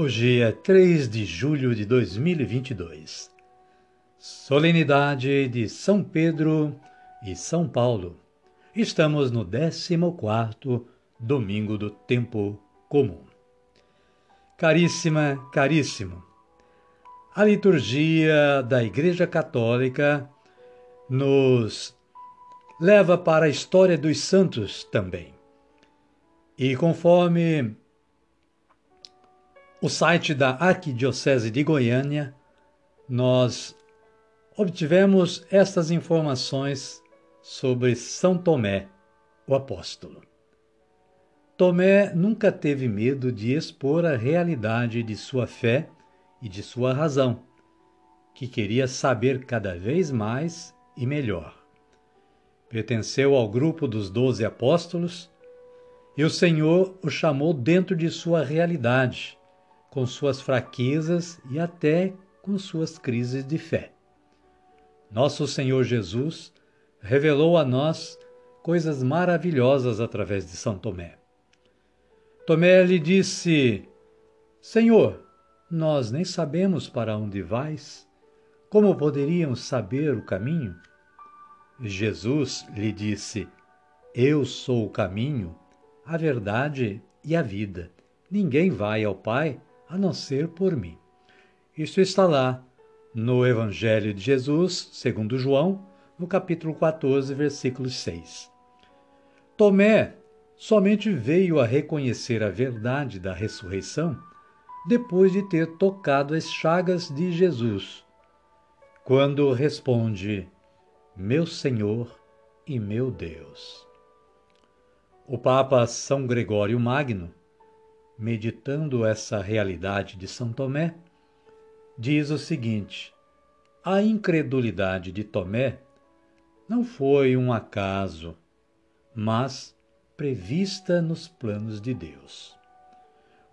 Hoje é 3 de julho de 2022, solenidade de São Pedro e São Paulo. Estamos no 14 domingo do tempo comum. Caríssima, caríssimo, a liturgia da Igreja Católica nos leva para a história dos santos também. E conforme o site da Arquidiocese de Goiânia, nós obtivemos estas informações sobre São Tomé, o apóstolo. Tomé nunca teve medo de expor a realidade de sua fé e de sua razão, que queria saber cada vez mais e melhor. Pertenceu ao grupo dos doze apóstolos e o Senhor o chamou dentro de sua realidade com suas fraquezas e até com suas crises de fé. Nosso Senhor Jesus revelou a nós coisas maravilhosas através de São Tomé. Tomé lhe disse: Senhor, nós nem sabemos para onde vais. Como poderíamos saber o caminho? Jesus lhe disse: Eu sou o caminho, a verdade e a vida. Ninguém vai ao Pai a não ser por mim. Isso está lá no Evangelho de Jesus, segundo João, no capítulo 14, versículo 6. Tomé somente veio a reconhecer a verdade da ressurreição depois de ter tocado as chagas de Jesus, quando responde: Meu Senhor e meu Deus. O Papa São Gregório Magno meditando essa realidade de São Tomé, diz o seguinte: a incredulidade de Tomé não foi um acaso, mas prevista nos planos de Deus.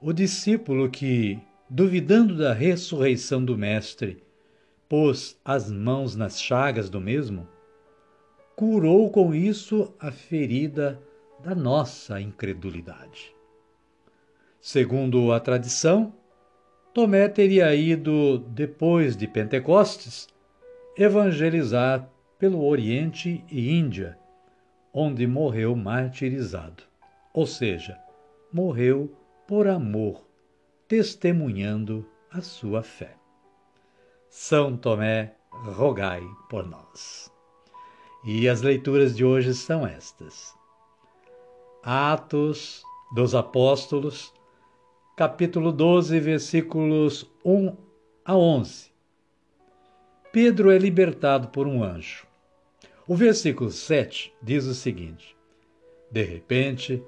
O discípulo que, duvidando da ressurreição do Mestre, pôs as mãos nas chagas do mesmo, curou com isso a ferida da nossa incredulidade. Segundo a tradição, Tomé teria ido, depois de Pentecostes, evangelizar pelo Oriente e Índia, onde morreu martirizado. Ou seja, morreu por amor, testemunhando a sua fé. São Tomé, rogai por nós. E as leituras de hoje são estas. Atos dos Apóstolos, capítulo 12, versículos 1 a 11. Pedro é libertado por um anjo. O versículo 7 diz o seguinte: De repente,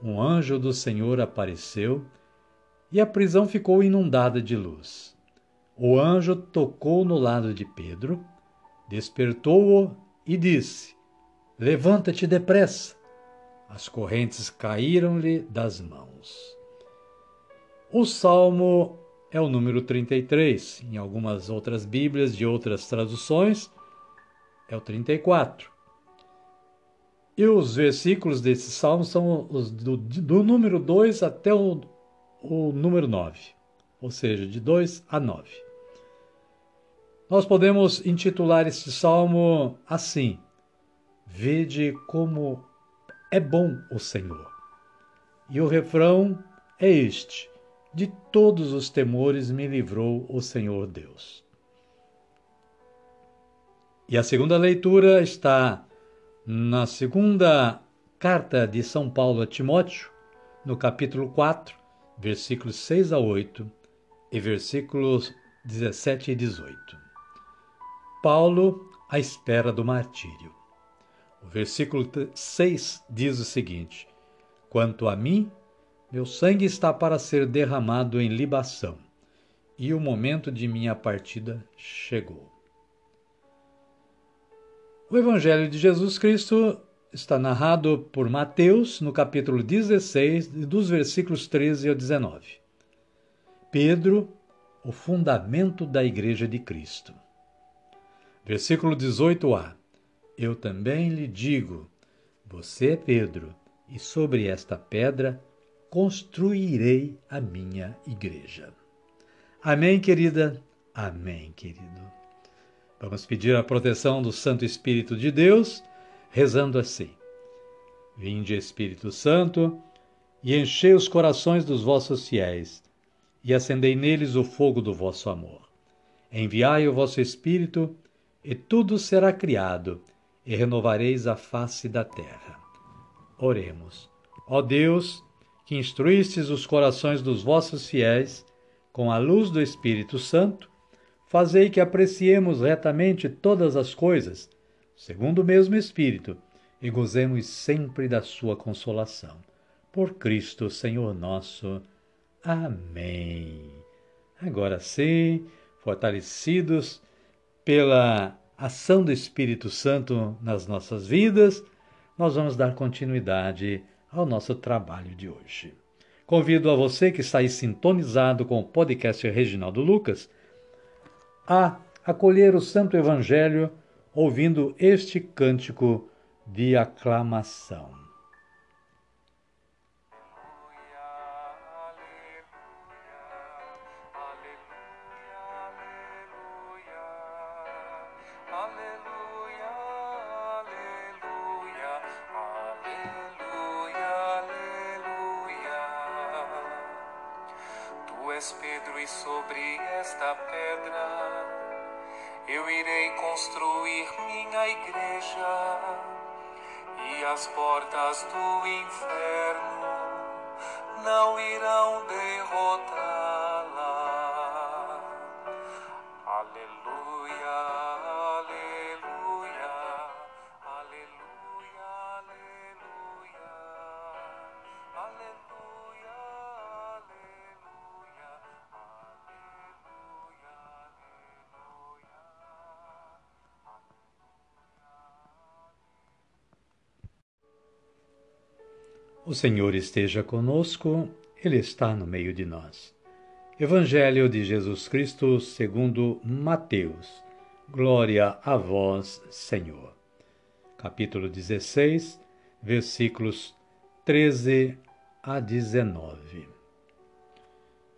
um anjo do Senhor apareceu e a prisão ficou inundada de luz. O anjo tocou no lado de Pedro, despertou-o e disse: Levanta-te depressa. As correntes caíram-lhe das mãos. O salmo é o número 33, em algumas outras Bíblias de outras traduções é o 34. E os versículos desse salmo são os do, do número 2 até o, o número 9, ou seja, de 2 a 9. Nós podemos intitular este salmo assim: Vede como é bom o Senhor. E o refrão é este: de todos os temores me livrou o Senhor Deus. E a segunda leitura está na segunda carta de São Paulo a Timóteo, no capítulo 4, versículos 6 a 8 e versículos 17 e 18. Paulo à espera do martírio. O versículo 6 diz o seguinte: Quanto a mim, meu sangue está para ser derramado em libação, e o momento de minha partida chegou. O Evangelho de Jesus Cristo está narrado por Mateus no capítulo 16, dos versículos 13 ao 19. Pedro, o fundamento da Igreja de Cristo. Versículo 18a. Eu também lhe digo: você é Pedro, e sobre esta pedra construirei a minha igreja. Amém, querida? Amém, querido. Vamos pedir a proteção do Santo Espírito de Deus, rezando assim: Vinde, Espírito Santo, e enchei os corações dos vossos fiéis, e acendei neles o fogo do vosso amor. Enviai o vosso Espírito, e tudo será criado e renovareis a face da terra. Oremos. Ó Deus, que instruístes os corações dos vossos fiéis com a luz do Espírito Santo, fazei que apreciemos retamente todas as coisas, segundo o mesmo Espírito, e gozemos sempre da sua consolação. Por Cristo, Senhor nosso. Amém. Agora sim, fortalecidos pela ação do Espírito Santo nas nossas vidas, nós vamos dar continuidade ao nosso trabalho de hoje. Convido a você que está aí sintonizado com o podcast Reginaldo Lucas a acolher o Santo Evangelho ouvindo este cântico de aclamação. Irei construir minha igreja, e as portas do inferno não irão derrotá-la. O Senhor esteja conosco, Ele está no meio de nós. Evangelho de Jesus Cristo segundo Mateus. Glória a vós, Senhor. Capítulo 16, versículos 13 a 19.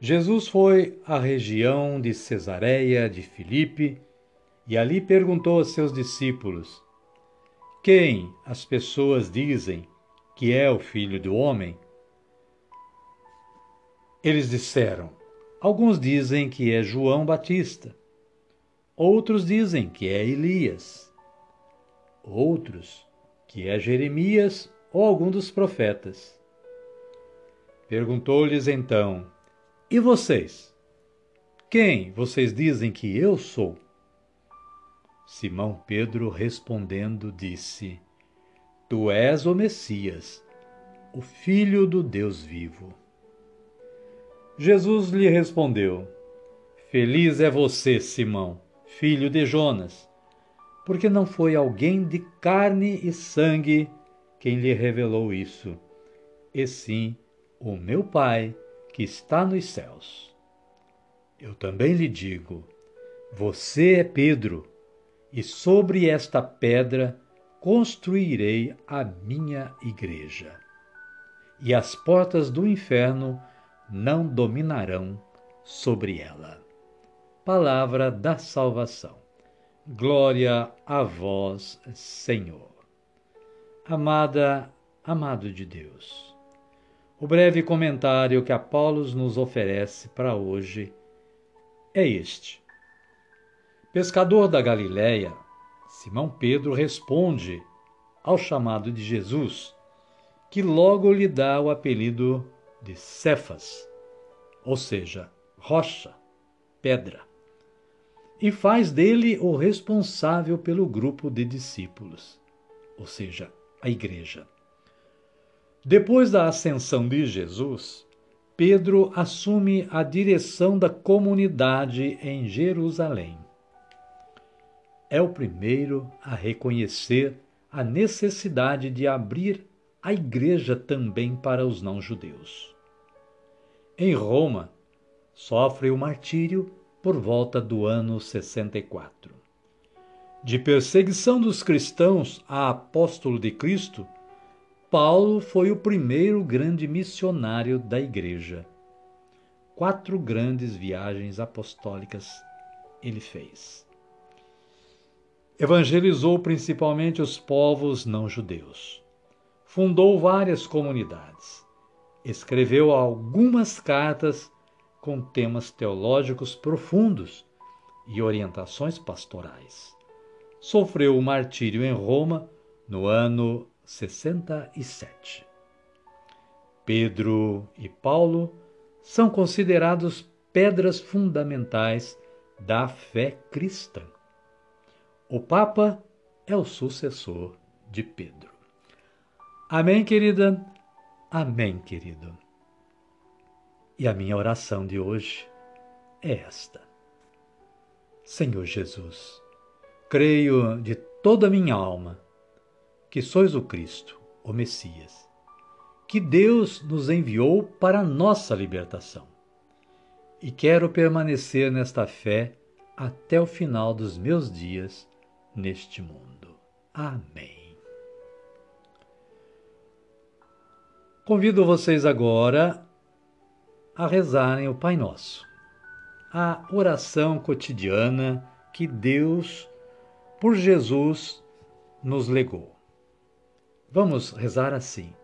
Jesus foi à região de Cesareia de Filipe e ali perguntou aos seus discípulos: Quem as pessoas dizem que é o filho do homem? Eles disseram: Alguns dizem que é João Batista, outros dizem que é Elias, outros que é Jeremias ou algum dos profetas. Perguntou-lhes então: E vocês? Quem vocês dizem que eu sou? Simão Pedro respondendo disse: Tu és o Messias, o Filho do Deus vivo. Jesus lhe respondeu: Feliz é você, Simão, filho de Jonas, porque não foi alguém de carne e sangue quem lhe revelou isso, e sim o meu Pai que está nos céus. Eu também lhe digo: você é Pedro, e sobre esta pedra construirei a minha igreja. E as portas do inferno não dominarão sobre ela. Palavra da salvação. Glória a vós, Senhor. Amada, amado de Deus. O breve comentário que Apolos nos oferece para hoje é este. Pescador da Galileia, Simão Pedro responde ao chamado de Jesus, que logo lhe dá o apelido de Cefas, ou seja, rocha, pedra, e faz dele o responsável pelo grupo de discípulos, ou seja, a igreja. Depois da ascensão de Jesus, Pedro assume a direção da comunidade em Jerusalém. É o primeiro a reconhecer a necessidade de abrir a igreja também para os não-judeus. Em Roma, sofre o martírio por volta do ano 64. De perseguição dos cristãos a apóstolo de Cristo, Paulo foi o primeiro grande missionário da Igreja. Quatro grandes viagens apostólicas ele fez. Evangelizou principalmente os povos não-judeus. Fundou várias comunidades. Escreveu algumas cartas com temas teológicos profundos e orientações pastorais. Sofreu o martírio em Roma no ano 67. Pedro e Paulo são considerados pedras fundamentais da fé cristã. O Papa é o sucessor de Pedro. Amém, querida? Amém, querido. E a minha oração de hoje é esta. Senhor Jesus, creio de toda a minha alma que sois o Cristo, o Messias, que Deus nos enviou para a nossa libertação. E quero permanecer nesta fé até o final dos meus dias neste mundo. Amém. Convido vocês agora a rezarem o Pai Nosso, a oração cotidiana que Deus, por Jesus, nos legou. Vamos rezar assim,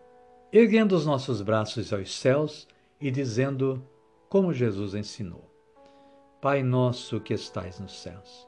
erguendo os nossos braços aos céus e dizendo, como Jesus ensinou: Pai nosso que estais nos céus,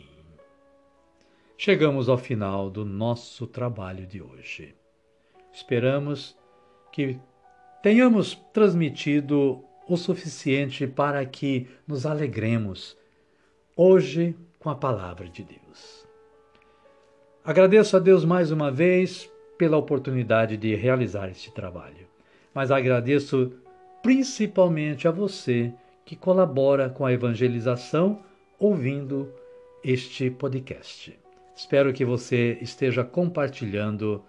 Chegamos ao final do nosso trabalho de hoje. Esperamos que tenhamos transmitido o suficiente para que nos alegremos hoje com a palavra de Deus. Agradeço a Deus mais uma vez pela oportunidade de realizar este trabalho. Mas agradeço principalmente a você que colabora com a evangelização ouvindo este podcast. Espero que você esteja compartilhando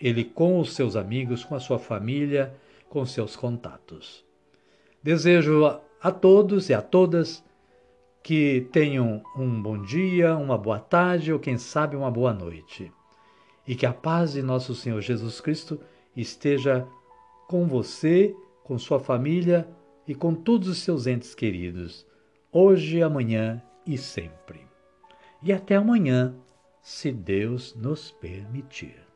ele com os seus amigos, com a sua família, com seus contatos. Desejo a todos e a todas que tenham um bom dia, uma boa tarde ou, quem sabe, uma boa noite e que a paz de nosso Senhor Jesus Cristo esteja com você, com sua família e com todos os seus entes queridos, hoje, amanhã e sempre. E até amanhã, se Deus nos permitir.